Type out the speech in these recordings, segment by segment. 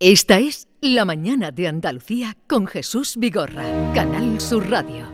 Esta es La Mañana de Andalucía con Jesús Vigorra, Canal Sur Radio.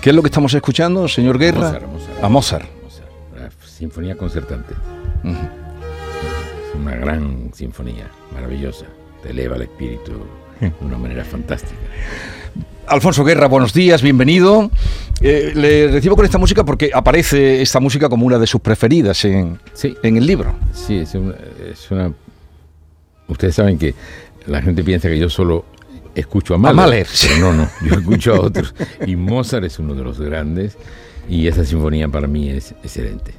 ¿Qué es lo que estamos escuchando, señor Guerra? Mozart, Mozart. A Mozart. Mozart, la Sinfonía concertante. Es una gran sinfonía, maravillosa. Te eleva el espíritu de una manera fantástica. Alfonso Guerra, buenos días, bienvenido. Eh, le recibo con esta música porque aparece esta música como una de sus preferidas en, Sí, en el libro. sí, es una, es una- Ustedes saben que la gente piensa que yo solo escucho a Mahler. Mahler, pero no, no, yo escucho a otros. Y Mozart es uno de los grandes y esa sinfonía para mí es excelente.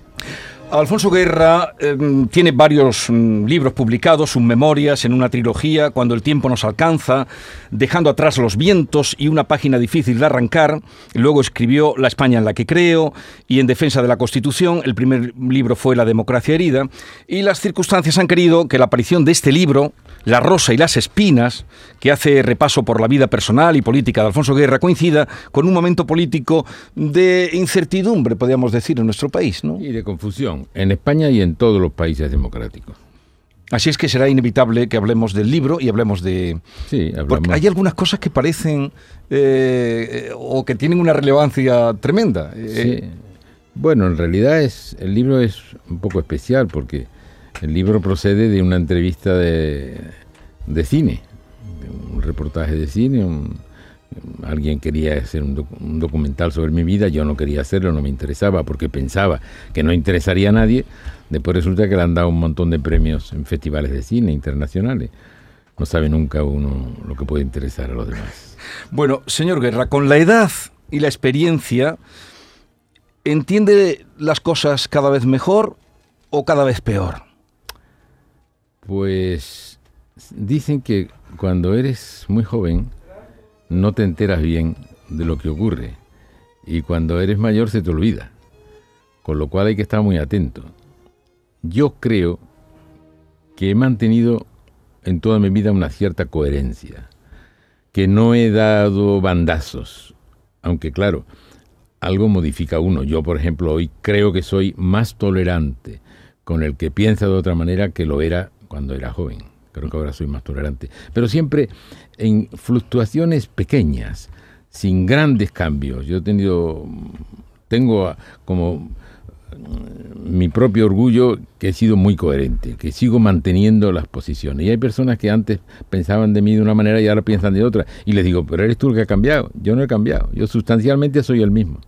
Alfonso Guerra eh, tiene varios mm, libros publicados, sus memorias en una trilogía, Cuando el tiempo nos alcanza, Dejando atrás los vientos y una página difícil de arrancar. Luego escribió La España en la que creo y En defensa de la Constitución. El primer libro fue La democracia herida. Y las circunstancias han querido que la aparición de este libro, La rosa y las espinas, que hace repaso por la vida personal y política de Alfonso Guerra, coincida con un momento político de incertidumbre, podríamos decir, en nuestro país, ¿no? Y de confusión, en España y en todos los países democráticos. Así es que será inevitable que hablemos del libro y hablemos de... Sí, hablamos. Porque hay algunas cosas que parecen eh, o que tienen una relevancia tremenda. Eh, Sí. Bueno, en realidad es el libro es un poco especial porque el libro procede de una entrevista de, de cine, de un reportaje de cine. un- alguien quería hacer un, doc- un documental sobre mi vida, yo no quería hacerlo, no me interesaba porque pensaba que no interesaría a nadie. Después resulta que le han dado un montón de premios en festivales de cine internacionales. No sabe nunca uno lo que puede interesar a los demás. Bueno, señor Guerra, con la edad y la experiencia, ¿entiende las cosas cada vez mejor o cada vez peor? Pues dicen que cuando eres muy joven no te enteras bien de lo que ocurre y cuando eres mayor se te olvida, con lo cual hay que estar muy atento. Yo creo que he mantenido en toda mi vida una cierta coherencia, que no he dado bandazos, aunque claro, algo modifica uno. Yo, por ejemplo, hoy creo que soy más tolerante con el que piensa de otra manera que lo era cuando era joven. Creo que ahora soy más tolerante. Pero siempre en fluctuaciones pequeñas, sin grandes cambios. Yo he tenido, tengo como mm, mi propio orgullo que he sido muy coherente, que sigo manteniendo las posiciones. Y hay personas que antes pensaban de mí de una manera y ahora piensan de otra. Y les digo, pero eres tú el que ha cambiado. Yo no he cambiado. Yo sustancialmente soy el mismo.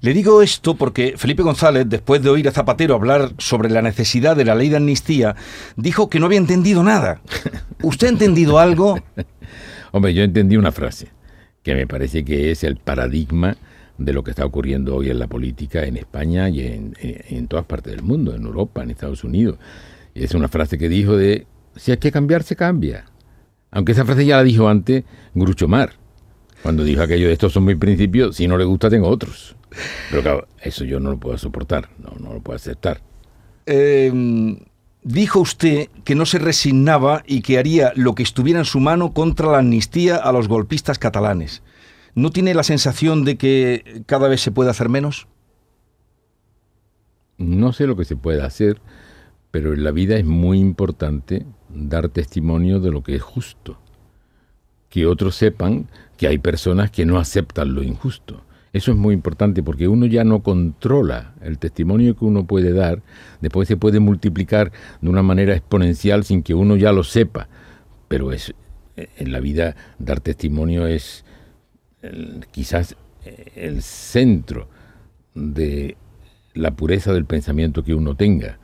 Le digo esto porque Felipe González, después de oír a Zapatero hablar sobre la necesidad de la ley de amnistía, dijo que no había entendido nada. ¿Usted ha entendido algo? Hombre, yo entendí una frase que me parece que es el paradigma de lo que está ocurriendo hoy en la política en España y en, en- en todas partes del mundo, en Europa, en Estados Unidos. Es una frase que dijo de, si hay que cambiar, se cambia. Aunque esa frase ya la dijo antes Grucho Mar, cuando dijo aquello de estos son mis principios, si no le gusta tengo otros. Pero claro, eso yo no lo puedo soportar, no, no lo puedo aceptar. Eh, dijo usted que no se resignaba y que haría lo que estuviera en su mano contra la amnistía a los golpistas catalanes. ¿No tiene la sensación de que cada vez se puede hacer menos? No sé lo que se puede hacer, pero en la vida es muy importante dar testimonio de lo que es justo. Que otros sepan que hay personas que no aceptan lo injusto. Eso es muy importante porque uno ya no controla el testimonio que uno puede dar, después se puede multiplicar de una manera exponencial sin que uno ya lo sepa. Pero es en la vida dar testimonio es el- quizás eh, el centro de la pureza del pensamiento que uno tenga.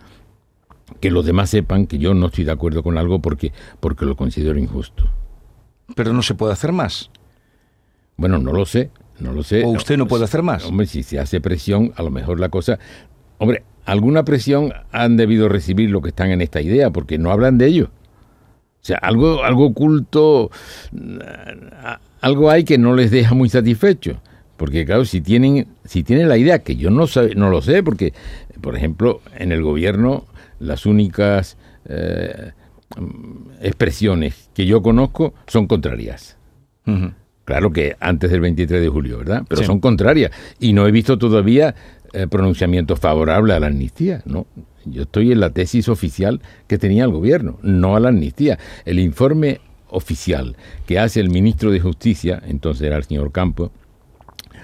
Que los demás sepan que yo no estoy de acuerdo con algo porque, porque lo considero injusto. Pero no se puede hacer más. Bueno, no lo sé, no lo sé. ¿O usted no puede hacer más? Hombre, si se hace presión, a lo mejor la cosa... Hombre, alguna presión han debido recibir los que están en esta idea, porque no hablan de ello. O sea, algo, algo oculto, a- algo hay que no les deja muy satisfechos. Porque claro, si tienen, si tienen la idea, que yo no, sabe- no lo sé, porque, por ejemplo, en el gobierno las únicas eh, expresiones que yo conozco son contrarias. Claro que antes del 23 de julio, ¿verdad? Pero son contrarias. Y no he visto todavía eh, pronunciamientos favorables a la amnistía, ¿no? Yo estoy en la tesis oficial que tenía el gobierno, no a la amnistía. El informe oficial que hace el ministro de Justicia, entonces era el señor Campo,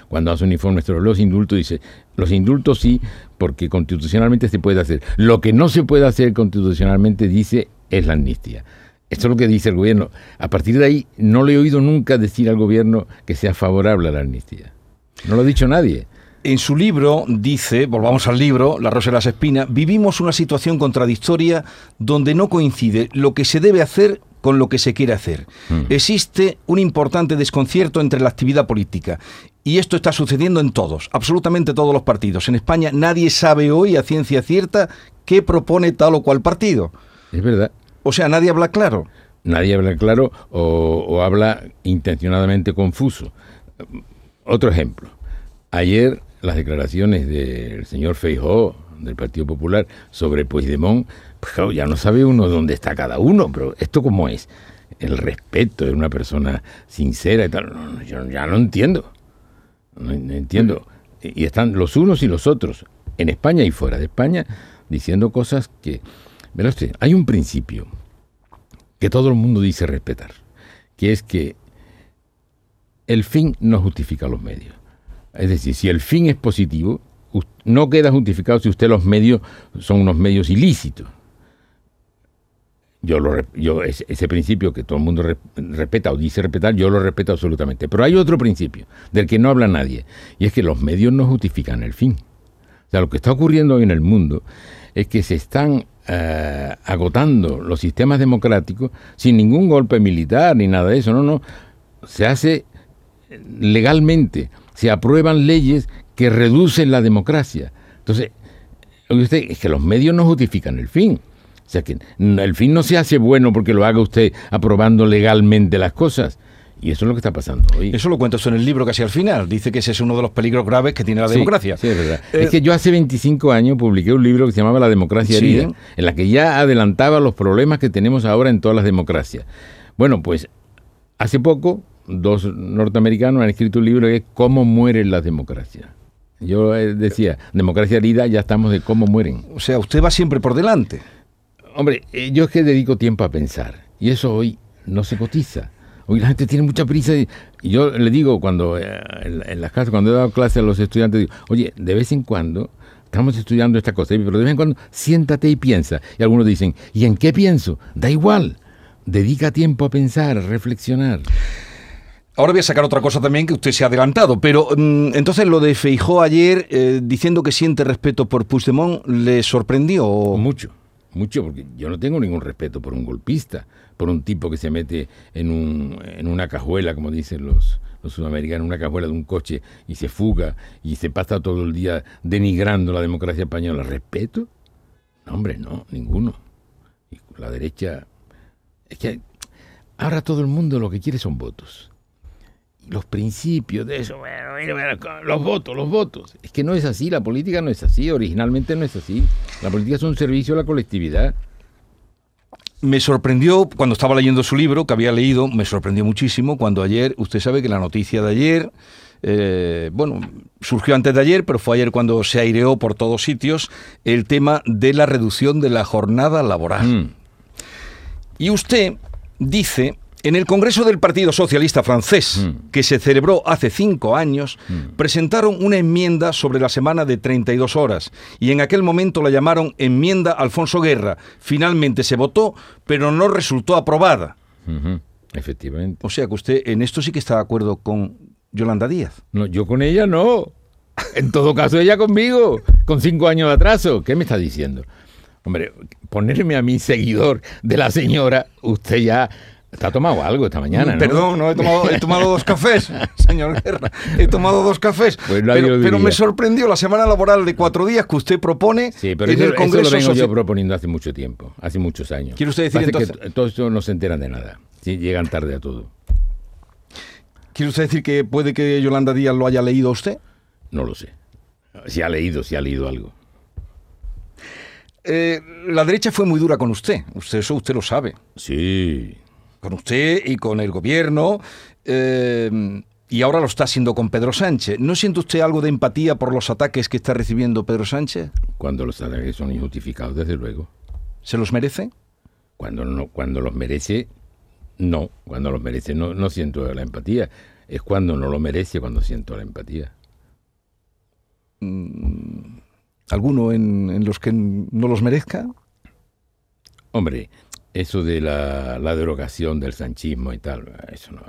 cuando hace un informe sobre los indultos, dice, los indultos sí, porque constitucionalmente se puede hacer. Lo que no se puede hacer constitucionalmente, dice, es la amnistía. Esto es lo que dice el gobierno. A partir de ahí, no le he oído nunca decir al gobierno que sea favorable a la amnistía. No lo ha dicho nadie. En su libro dice, volvamos al libro, La Rosa de las Espinas, vivimos una situación contradictoria donde no coincide lo que se debe hacer con lo que se quiere hacer. Hmm. Existe un importante desconcierto entre la actividad política y esto está sucediendo en todos, absolutamente todos los partidos. En España nadie sabe hoy a ciencia cierta qué propone tal o cual partido. Es verdad. O sea, nadie habla claro. Nadie habla claro o, habla intencionadamente confuso. Otro ejemplo. Ayer las declaraciones del señor Feijó del Partido Popular sobre Puigdemont, pues ya no sabe uno dónde está cada uno, pero esto cómo es. El respeto de una persona sincera y tal, yo ya no entiendo. No, entiendo. Y están los unos y los otros, en España y fuera de España, diciendo cosas que... Verá usted, hay un principio que todo el mundo dice respetar, que es que el fin no justifica los medios. Es decir, si el fin es positivo, no queda justificado si usted los medios son unos medios ilícitos. Yo, lo, yo ese, principio que todo el mundo respeta o dice respetar, yo lo respeto absolutamente. Pero hay otro principio del que no habla nadie, y es que los medios no justifican el fin. O sea, lo que está ocurriendo hoy en el mundo es que se están eh, agotando los sistemas democráticos sin ningún golpe militar ni nada de eso. No, no. Se hace legalmente, se aprueban leyes que reducen la democracia. Entonces, usted, es que los medios no justifican el fin. O sea que el fin no se hace bueno porque lo haga usted aprobando legalmente las cosas. Y eso es lo que está pasando hoy. Eso lo cuenta usted en el libro casi al final. Dice que ese es uno de los peligros graves que tiene la democracia. Sí, es verdad. Eh, es que yo hace 25 años publiqué un libro que se llamaba La democracia herida, en la que ya adelantaba los problemas que tenemos ahora en todas las democracias. Bueno, pues hace poco dos norteamericanos han escrito un libro que es Cómo mueren las democracias. Yo eh, decía, democracia herida, ya estamos de cómo mueren. O sea, usted va siempre por delante. Hombre, eh, yo es que dedico tiempo a pensar y eso hoy no se cotiza. Hoy la gente tiene mucha prisa y, yo le digo cuando eh, en, las clases, cuando he dado clases a los estudiantes, digo, oye, de vez en cuando estamos estudiando esta cosa, pero de vez en cuando siéntate y piensa. Y algunos dicen, ¿y en qué pienso? Da igual, dedica tiempo a pensar, a reflexionar. Ahora voy a sacar otra cosa también que usted se ha adelantado, pero mm, entonces lo de Feijó ayer eh, diciendo que siente respeto por Puigdemont, ¿le sorprendió? Mucho mucho, porque yo no tengo ningún respeto por un golpista, por un tipo que se mete en, un, en una cajuela, como dicen los, los sudamericanos, una cajuela de un coche y se fuga y se pasa todo el día denigrando la democracia española. ¿Respeto? No, hombre, no, ninguno. Y la derecha... Es que ahora todo el mundo lo que quiere son votos los principios de eso, los votos, los votos. Es que no es así, la política no es así, originalmente no es así. La política es un servicio a la colectividad. Me sorprendió cuando estaba leyendo su libro, que había leído, me sorprendió muchísimo cuando ayer, usted sabe que la noticia de ayer, eh, bueno, surgió antes de ayer, pero fue ayer cuando se aireó por todos sitios el tema de la reducción de la jornada laboral. Mm. Y usted dice en el Congreso del Partido Socialista francés, mm. que se celebró hace cinco años, mm. presentaron una enmienda sobre la semana de 32 horas y en aquel momento la llamaron enmienda Alfonso Guerra. Finalmente se votó, pero no resultó aprobada. Efectivamente. O sea que usted en esto sí que está de acuerdo con Yolanda Díaz. No, yo con ella no. En todo caso, ella conmigo, con cinco años de atraso. ¿Qué me está diciendo? Hombre, ponerme a mi seguidor de la señora, usted ya Está tomado algo esta mañana, ¿no? Perdón, no he tomado, he tomado dos cafés, señor Guerra. He tomado dos cafés. Pues pero, me sorprendió la semana laboral de cuatro días que usted propone sí, pero en el Congreso. Eso lo vengo yo proponiendo hace mucho tiempo, hace muchos años. ¿Quiere usted decir entonces? que todos no se enteran de nada. llegan tarde a todo. ¿Quiere usted decir que puede que Yolanda Díaz lo haya leído usted? No lo sé. Si ha leído, si ha leído algo. Eh, la derecha fue muy dura con usted, usted eso usted lo sabe. Sí. Con usted y con el gobierno. eh, y ahora lo está haciendo con Pedro Sánchez. ¿No siente usted algo de empatía por los ataques que está recibiendo Pedro Sánchez? Cuando los ataques son injustificados, desde luego. ¿Se los merece? Cuando, no, cuando los merece, no. Cuando los merece, no, no siento la empatía. Es cuando no lo merece cuando siento la empatía. ¿Alguno en, en los que no los merezca? Hombre, eso de la, la derogación del sanchismo y tal, eso no.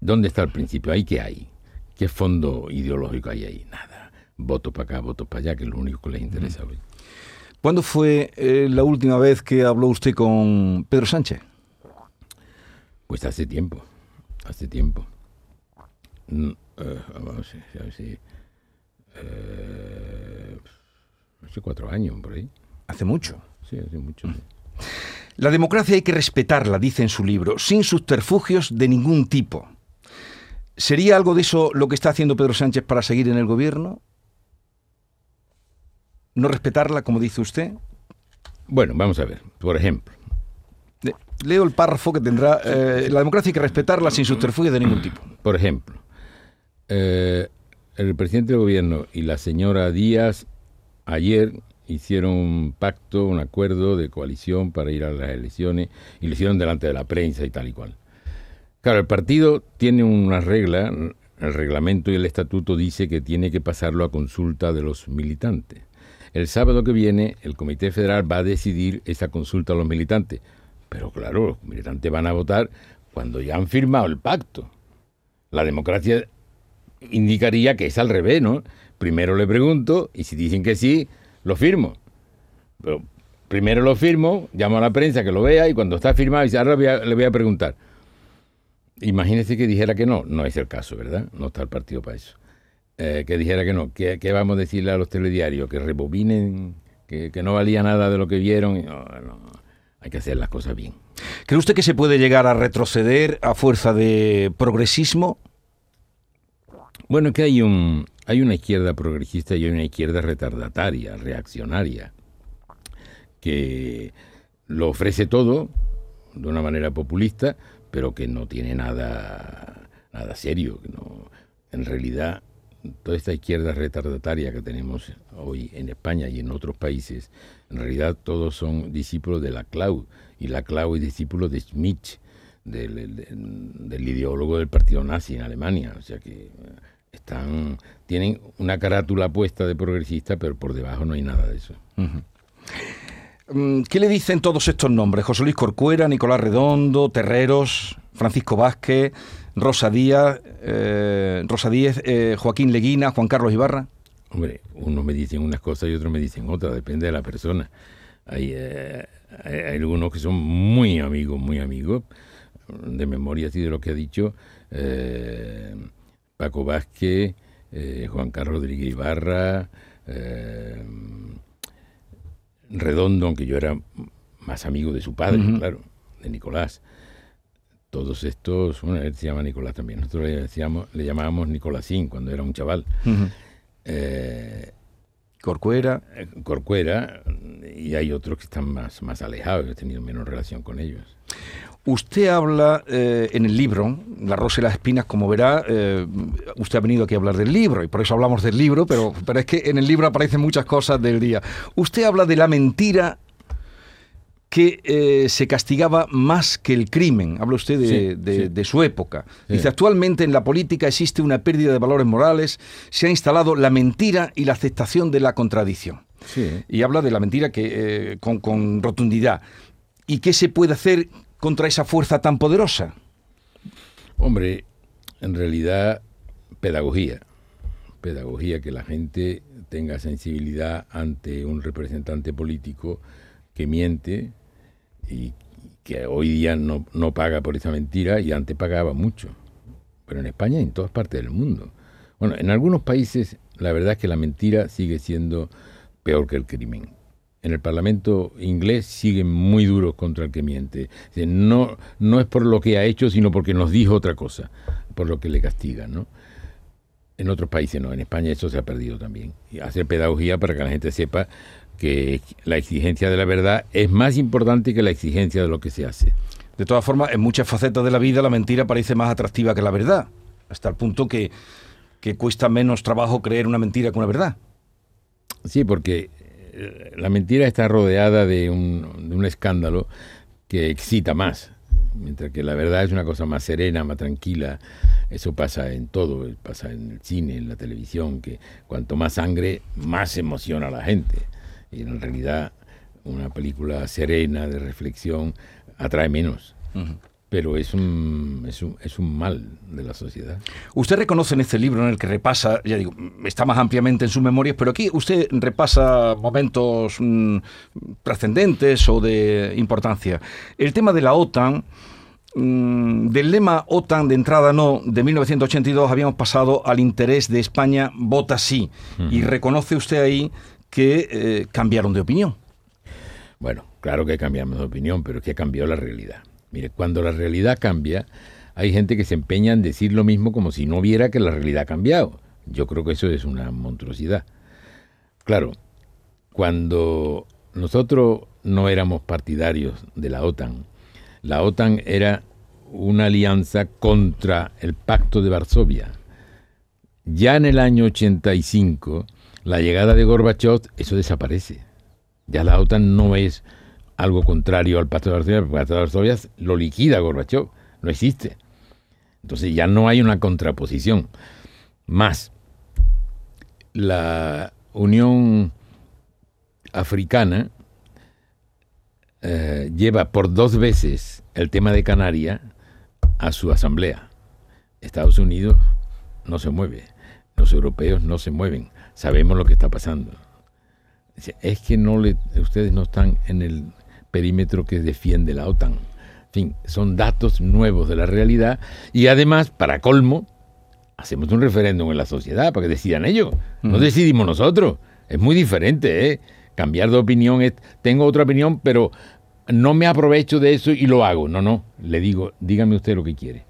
¿Dónde está el principio? ¿Ahí qué hay? ¿Qué fondo ideológico hay ahí? Nada. Votos para acá, votos para allá, que es lo único que les interesa hoy. ¿Cuándo fue eh, la última vez que habló usted con Pedro Sánchez? Pues hace tiempo, hace tiempo. Mm, eh, vamos a ver, a ver si, eh, hace cuatro años, por ahí. Hace mucho. Sí, hace mucho. sí. La democracia hay que respetarla, dice en su libro, sin subterfugios de ningún tipo. ¿Sería algo de eso lo que está haciendo Pedro Sánchez para seguir en el gobierno? ¿No respetarla, como dice usted? Bueno, vamos a ver, por ejemplo. Le- Leo el párrafo que tendrá. eh, la democracia hay que respetarla sin subterfugios de ningún tipo. Por ejemplo, eh, el presidente del gobierno y la señora Díaz ayer hicieron un pacto, un acuerdo de coalición para ir a las elecciones y lo hicieron delante de la prensa y tal y cual. Claro, el partido tiene una regla, el reglamento y el estatuto dice que tiene que pasarlo a consulta de los militantes. El sábado que viene el Comité Federal va a decidir esa consulta a los militantes. Pero claro, los militantes van a votar cuando ya han firmado el pacto. La democracia indicaría que es al revés, ¿no? Primero le pregunto y si dicen que sí, lo firmo. Pero primero lo firmo, llamo a la prensa que lo vea y cuando está firmado dice, ahora le voy a, preguntar. Imagínese que dijera que no, no es el caso, ¿verdad? No está el partido para eso. Eh, que dijera que no, ¿qué, vamos a decirle a los telediarios? Que rebobinen, que, no valía nada de lo que vieron. No, no, hay que hacer las cosas bien. ¿Cree usted que se puede llegar a retroceder a fuerza de progresismo? Bueno, que hay un hay una izquierda progresista y hay una izquierda retardataria, reaccionaria, que lo ofrece todo de una manera populista, pero que no tiene nada nada serio, no en realidad toda esta izquierda retardataria que tenemos hoy en España y en otros países, en realidad todos son discípulos de la Clau, y la Clau es discípulo de Schmidt, del, del- del ideólogo del partido nazi en Alemania. O sea que están, tienen una carátula puesta de progresista, pero por debajo no hay nada de eso. Mm, ¿Qué le dicen todos estos nombres? José Luis Corcuera, Nicolás Redondo, Terreros, Francisco Vázquez, Rosa Díaz, eh, Rosa Díez, eh, Joaquín Leguina, Juan Carlos Ibarra. Hombre, unos me dicen unas cosas y otros me dicen otras, depende de la persona. Hay, eh, hay, hay algunos que son muy amigos, muy amigos, de memoria así de lo que ha dicho Paco Vázquez, eh, Juan Carlos Rodríguez Ibarra, eh, Redondo, aunque yo era más amigo de su padre, claro, de Nicolás. Todos estos, bueno, él se llama Nicolás también, nosotros le, decíamos, le llamábamos Nicolásín cuando era un chaval. Eh, Corcuera. eh, Corcuera, y hay otros que están más, más alejados, he tenido menos relación con ellos. Usted habla eh, en el libro, La Rosa y las Espinas, como verá, eh, usted ha venido aquí a hablar del libro, y por eso hablamos del libro, pero, pero es que en el libro aparecen muchas cosas del día. Usted habla de la mentira que eh, se castigaba más que el crimen. Habla usted de, Sí, de- sí. de su época. Sí. Dice, actualmente en la política existe una pérdida de valores morales, se ha instalado la mentira y la aceptación de la contradicción. Sí. Y habla de la mentira que, eh, con, con rotundidad. ¿Y qué se puede hacer contra esa fuerza tan poderosa? Hombre, en realidad, pedagogía. Pedagogía, que la gente tenga sensibilidad ante un representante político que miente y que hoy día no, no paga por esa mentira y antes pagaba mucho. Pero en España y en todas partes del mundo. Bueno, en algunos países la verdad es que la mentira sigue siendo peor que el crimen. En el Parlamento inglés siguen muy duros contra el que miente. No, no es por lo que ha hecho, sino porque nos dijo otra cosa, por lo que le castigan, ¿no? En otros países no, en España eso se ha perdido también. Y hacer pedagogía para que la gente sepa que la exigencia de la verdad es más importante que la exigencia de lo que se hace. De todas formas, en muchas facetas de la vida la mentira parece más atractiva que la verdad, hasta el punto que, que cuesta menos trabajo creer una mentira que una verdad. Sí, porque la mentira está rodeada de un, de un escándalo que excita más, mientras que la verdad es una cosa más serena, más tranquila. Eso pasa en todo, pasa en el cine, en la televisión, que cuanto más sangre, más emociona a la gente. Y en realidad una película serena, de reflexión, atrae menos. Pero es un, es, un, es un mal de la sociedad. Usted reconoce en este libro en el que repasa, ya digo, está más ampliamente en sus memorias, pero aquí usted repasa momentos mm, trascendentes o de importancia. El tema de la OTAN, mm, del lema OTAN de entrada no, de 1982 habíamos pasado al interés de España, vota sí. Y reconoce usted ahí que eh, cambiaron de opinión. Bueno, claro que cambiamos de opinión, pero es que cambió la realidad. Mire, cuando la realidad cambia, hay gente que se empeña en decir lo mismo como si no viera que la realidad ha cambiado. Yo creo que eso es una monstruosidad. Claro, cuando nosotros no éramos partidarios de la OTAN, la OTAN era una alianza contra el Pacto de Varsovia. Ya en el año 85, la llegada de Gorbachev, eso desaparece. Ya la OTAN no es algo contrario al Pacto de Varsovia, el Pacto de Varsovia lo liquida Gorbachev, no existe. Entonces ya no hay una contraposición. Más, la Unión Africana eh, lleva por dos veces el tema de Canarias a su asamblea. Estados Unidos no se mueve, los europeos no se mueven, sabemos lo que está pasando. Es que no le, ustedes no están en el perímetro que defiende la OTAN. En fin, son datos nuevos de la realidad y además, para colmo, hacemos un referéndum en la sociedad para que decidan ellos. No decidimos nosotros. Es muy diferente, ¿eh? Cambiar de opinión es, tengo otra opinión, pero no me aprovecho de eso y lo hago. No, no, le digo, dígame usted lo que quiere.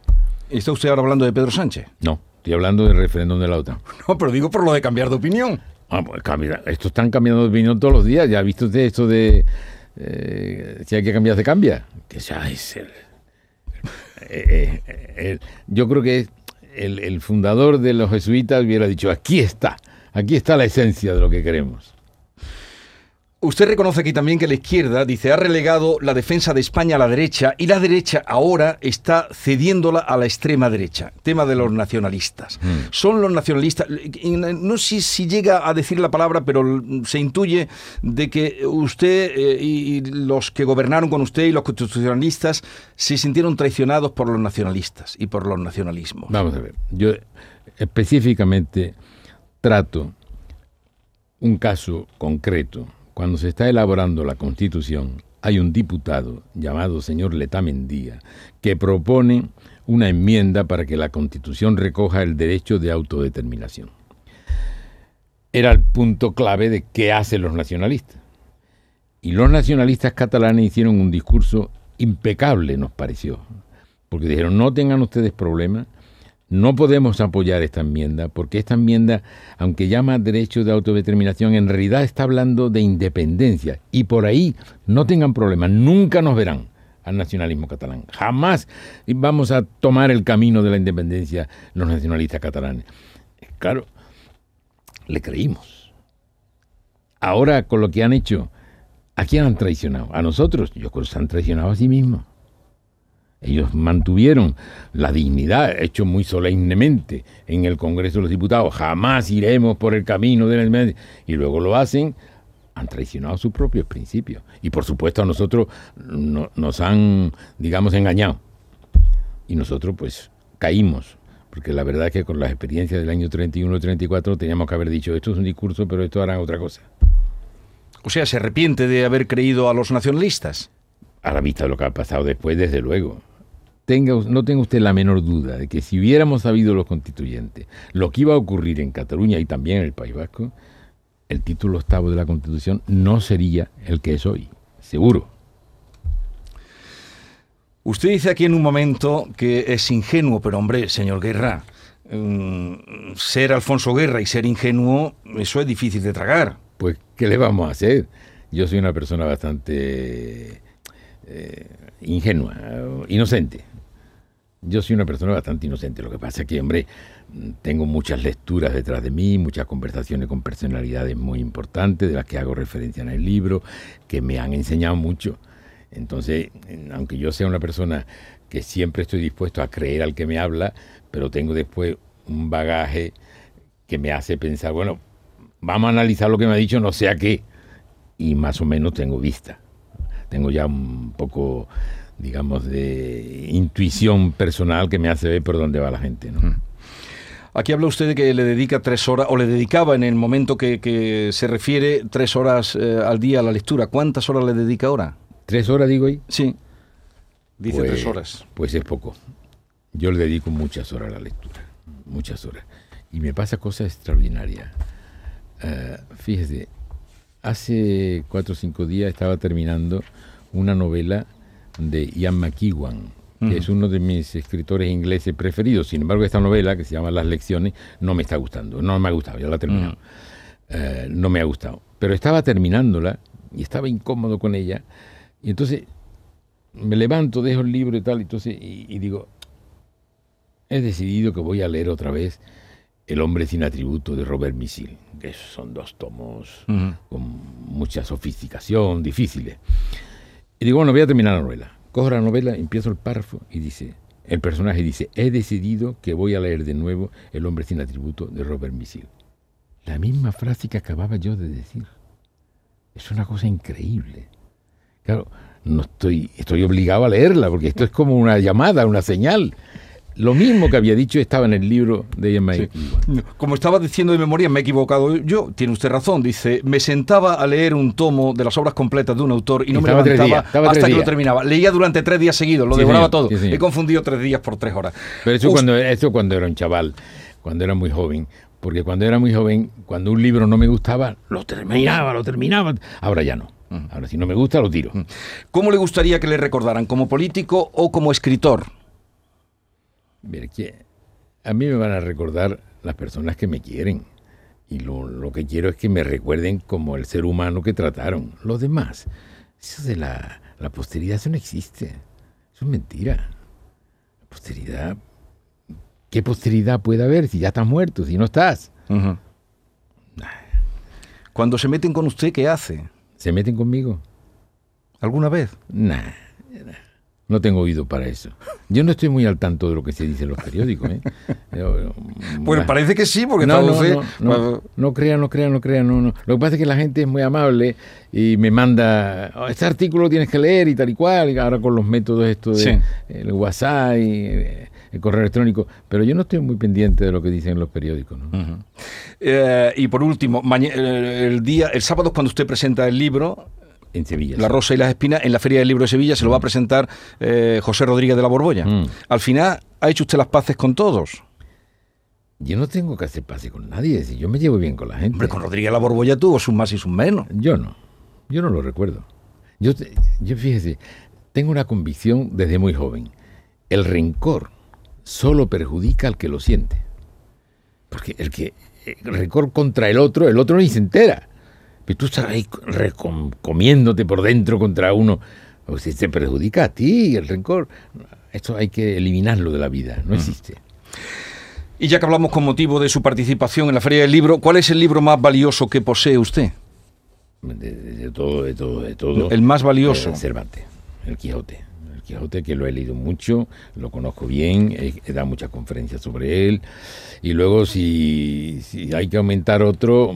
¿Está usted ahora hablando de Pedro Sánchez? No, estoy hablando del referéndum de la OTAN. No, pero digo por lo de cambiar de opinión. Ah, pues estos están cambiando de opinión todos los días. ¿Ya ha visto usted esto de eh, si hay que cambiar, se cambia. Que sea es el, eh, eh, yo creo que el fundador de los jesuitas hubiera dicho, aquí está, aquí está la esencia de lo que queremos. Usted reconoce aquí también que la izquierda, dice, ha relegado la defensa de España a la derecha y la derecha ahora está cediéndola a la extrema derecha. Tema de los nacionalistas. Mm. Son los nacionalistas, no sé si llega a decir la palabra, pero se intuye de que usted eh, y los que gobernaron con usted y los constitucionalistas se sintieron traicionados por los nacionalistas y por los nacionalismos. Vamos a ver, yo específicamente trato un caso concreto cuando se está elaborando la Constitución, hay un diputado llamado señor Letamendía que propone una enmienda para que la Constitución recoja el derecho de autodeterminación. Era el punto clave de qué hacen los nacionalistas. Y los nacionalistas catalanes hicieron un discurso impecable, nos pareció, porque dijeron, no tengan ustedes problemas, no podemos apoyar esta enmienda porque esta enmienda, aunque llama derecho de autodeterminación, en realidad está hablando de independencia. Y por ahí no tengan problemas, nunca nos verán al nacionalismo catalán. Jamás vamos a tomar el camino de la independencia los nacionalistas catalanes. Claro, le creímos. Ahora con lo que han hecho, ¿a quién han traicionado? A nosotros. Yo creo que se han traicionado a sí mismos. Ellos mantuvieron la dignidad, hecho muy solemnemente en el Congreso de los Diputados. Jamás iremos por el camino de la Y luego lo hacen, han traicionado sus propios principios. Y por supuesto a nosotros nos han, digamos, engañado. Y nosotros pues caímos. Porque la verdad es que con las experiencias del año 31-34 teníamos que haber dicho, esto es un discurso, pero esto hará otra cosa. O sea, ¿se arrepiente de haber creído a los nacionalistas? A la vista de lo que ha pasado después, desde luego no tenga usted la menor duda de que si hubiéramos sabido los constituyentes lo que iba a ocurrir en Cataluña y también en el País Vasco, el título octavo de la Constitución no sería el que es hoy, seguro. Usted dice aquí en un momento que es ingenuo, pero hombre, señor Guerra, mm, ser Alfonso Guerra y ser ingenuo, eso es difícil de tragar. Pues, ¿qué le vamos a hacer? Yo soy una persona bastante eh, ingenua, inocente. Yo soy una persona bastante inocente. Lo que pasa es que, hombre, tengo muchas lecturas detrás de mí, muchas conversaciones con personalidades muy importantes, de las que hago referencia en el libro, que me han enseñado mucho. Entonces, aunque yo sea una persona que siempre estoy dispuesto a creer al que me habla, pero tengo después un bagaje que me hace pensar, bueno, vamos a analizar lo que me ha dicho, no sé a qué, y más o menos tengo vista. Tengo ya un poco, digamos, de intuición personal que me hace ver por dónde va la gente. ¿no? Aquí habla usted de que le dedica tres horas, o le dedicaba en el momento que, se refiere tres horas eh, al día a la lectura. ¿Cuántas horas le dedica ahora? ¿Tres horas digo ahí? Sí. Dice pues, tres horas. Pues es poco. Yo le dedico muchas horas a la lectura. Muchas horas. Y me pasa cosas extraordinarias. Eh, fíjese, hace cuatro o cinco días estaba terminando una novela de Ian McEwan, que es uno de mis escritores ingleses preferidos. Sin embargo, esta novela, que se llama Las Lecciones, no me está gustando. No me ha gustado, ya la he terminado. Eh, no me ha gustado. Pero estaba terminándola y estaba incómodo con ella. Y entonces me levanto, dejo el libro y tal, entonces, y, digo, he decidido que voy a leer otra vez El hombre sin atributo de Robert Misil, que son dos tomos con mucha sofisticación, difíciles. Y digo, bueno, voy a terminar la novela. Cojo la novela, empiezo el párrafo y dice, el personaje dice, he decidido que voy a leer de nuevo El hombre sin atributo de Robert Misil. La misma frase que acababa yo de decir. Es una cosa increíble. Claro, no estoy, estoy obligado a leerla, porque esto es como una llamada, una señal. Lo mismo que había dicho estaba en el libro de Ian Como estaba diciendo de memoria, me he equivocado yo. Tiene usted razón. Dice, me sentaba a leer un tomo de las obras completas de un autor y no me levantaba hasta que lo terminaba. Leía durante tres días seguidos, lo devoraba todo. He confundido tres días por tres horas. Pero eso, cuando, eso cuando era un chaval, cuando era muy joven. Porque cuando era muy joven, cuando un libro no me gustaba, lo terminaba, lo terminaba. Ahora ya no. Ahora, si no me gusta, lo tiro. ¿Cómo le gustaría que le recordaran? ¿Como político o como escritor? A mí me van a recordar las personas que me quieren. Y lo, que quiero es que me recuerden como el ser humano que trataron. Los demás, eso de la, posteridad, eso no existe. Eso es mentira. La posteridad, ¿qué posteridad puede haber si ya estás muerto, si no estás? Cuando se meten con usted, ¿qué hace? ¿Se meten conmigo? ¿Alguna vez? Nah, no tengo oído para eso. Yo no estoy muy al tanto de lo que se dice en los periódicos. ¿eh? bueno, parece que sí, porque no, no, no, no, crean, no crean, no crean. No, no. Lo que pasa es que la gente es muy amable y me manda, oh, este artículo tienes que leer y tal y cual, y ahora con los métodos estos de el WhatsApp y eh, el correo electrónico, pero yo no estoy muy pendiente de lo que dicen los periódicos. Eh, y por último, el día, el sábado cuando usted presenta el libro, en Sevilla. La Rosa y las Espinas, en la Feria del Libro de Sevilla, se lo va a mm. presentar eh, José Rodríguez de la Borbolla. Mm. Al final, ¿ha hecho usted las paces con todos? Yo no tengo que hacer paces con nadie, si yo me llevo bien con la gente. Hombre, con Rodríguez de la Borbolla tuvo sus más y sus menos. Yo no, yo no lo recuerdo. Yo, yo fíjese, tengo una convicción desde muy joven. El rencor solo perjudica al que lo siente. Porque el que el rencor contra el otro, el otro ni se entera. Pero tú estás ahí comiéndote por dentro contra uno. O si te perjudica a ti el rencor. Esto hay que eliminarlo de la vida, no existe. Y ya que hablamos con motivo de su participación en la Feria del Libro, ¿cuál es el libro más valioso que posee usted? De, todo, de todo, de todo. El más valioso. El Cervantes, el Quijote. El Quijote, que lo he leído mucho, lo conozco bien, he, dado muchas conferencias sobre él. Y luego, si, si hay que aumentar otro,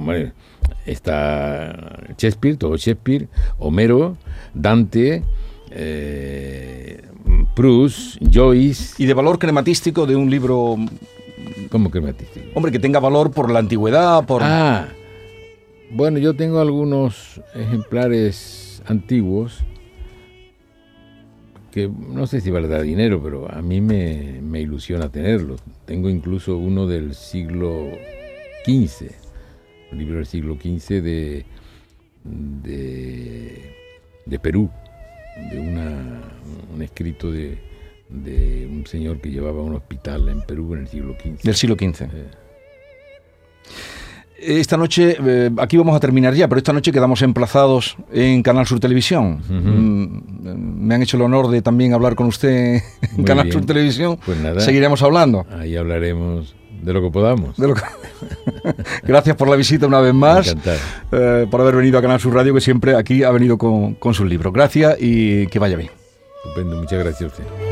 está Shakespeare, todo Shakespeare, Homero, Dante, eh, Proust, Joyce. ¿Y de valor crematístico de un libro? ¿Cómo crematístico? Hombre, que tenga valor por la antigüedad, por... Ah, bueno, yo tengo algunos ejemplares antiguos que no sé si valdrá dinero, pero a mí me, me ilusiona tenerlos. Tengo incluso uno del siglo XV libro del siglo XV de, de, Perú, de un escrito de, un señor que llevaba un hospital en Perú en el siglo XV. Del siglo XV. esta noche, eh, aquí vamos a terminar ya, pero esta noche quedamos emplazados en Canal Sur Televisión. Mm, me han hecho el honor de también hablar con usted en Canal Sur Televisión. Pues nada. Seguiremos hablando. Ahí hablaremos de lo que podamos. Gracias por la visita una vez más. Eh, por haber venido a Canal Sur Radio, que siempre aquí ha venido con, con sus libros. Gracias y que vaya bien. Estupendo, muchas gracias a usted.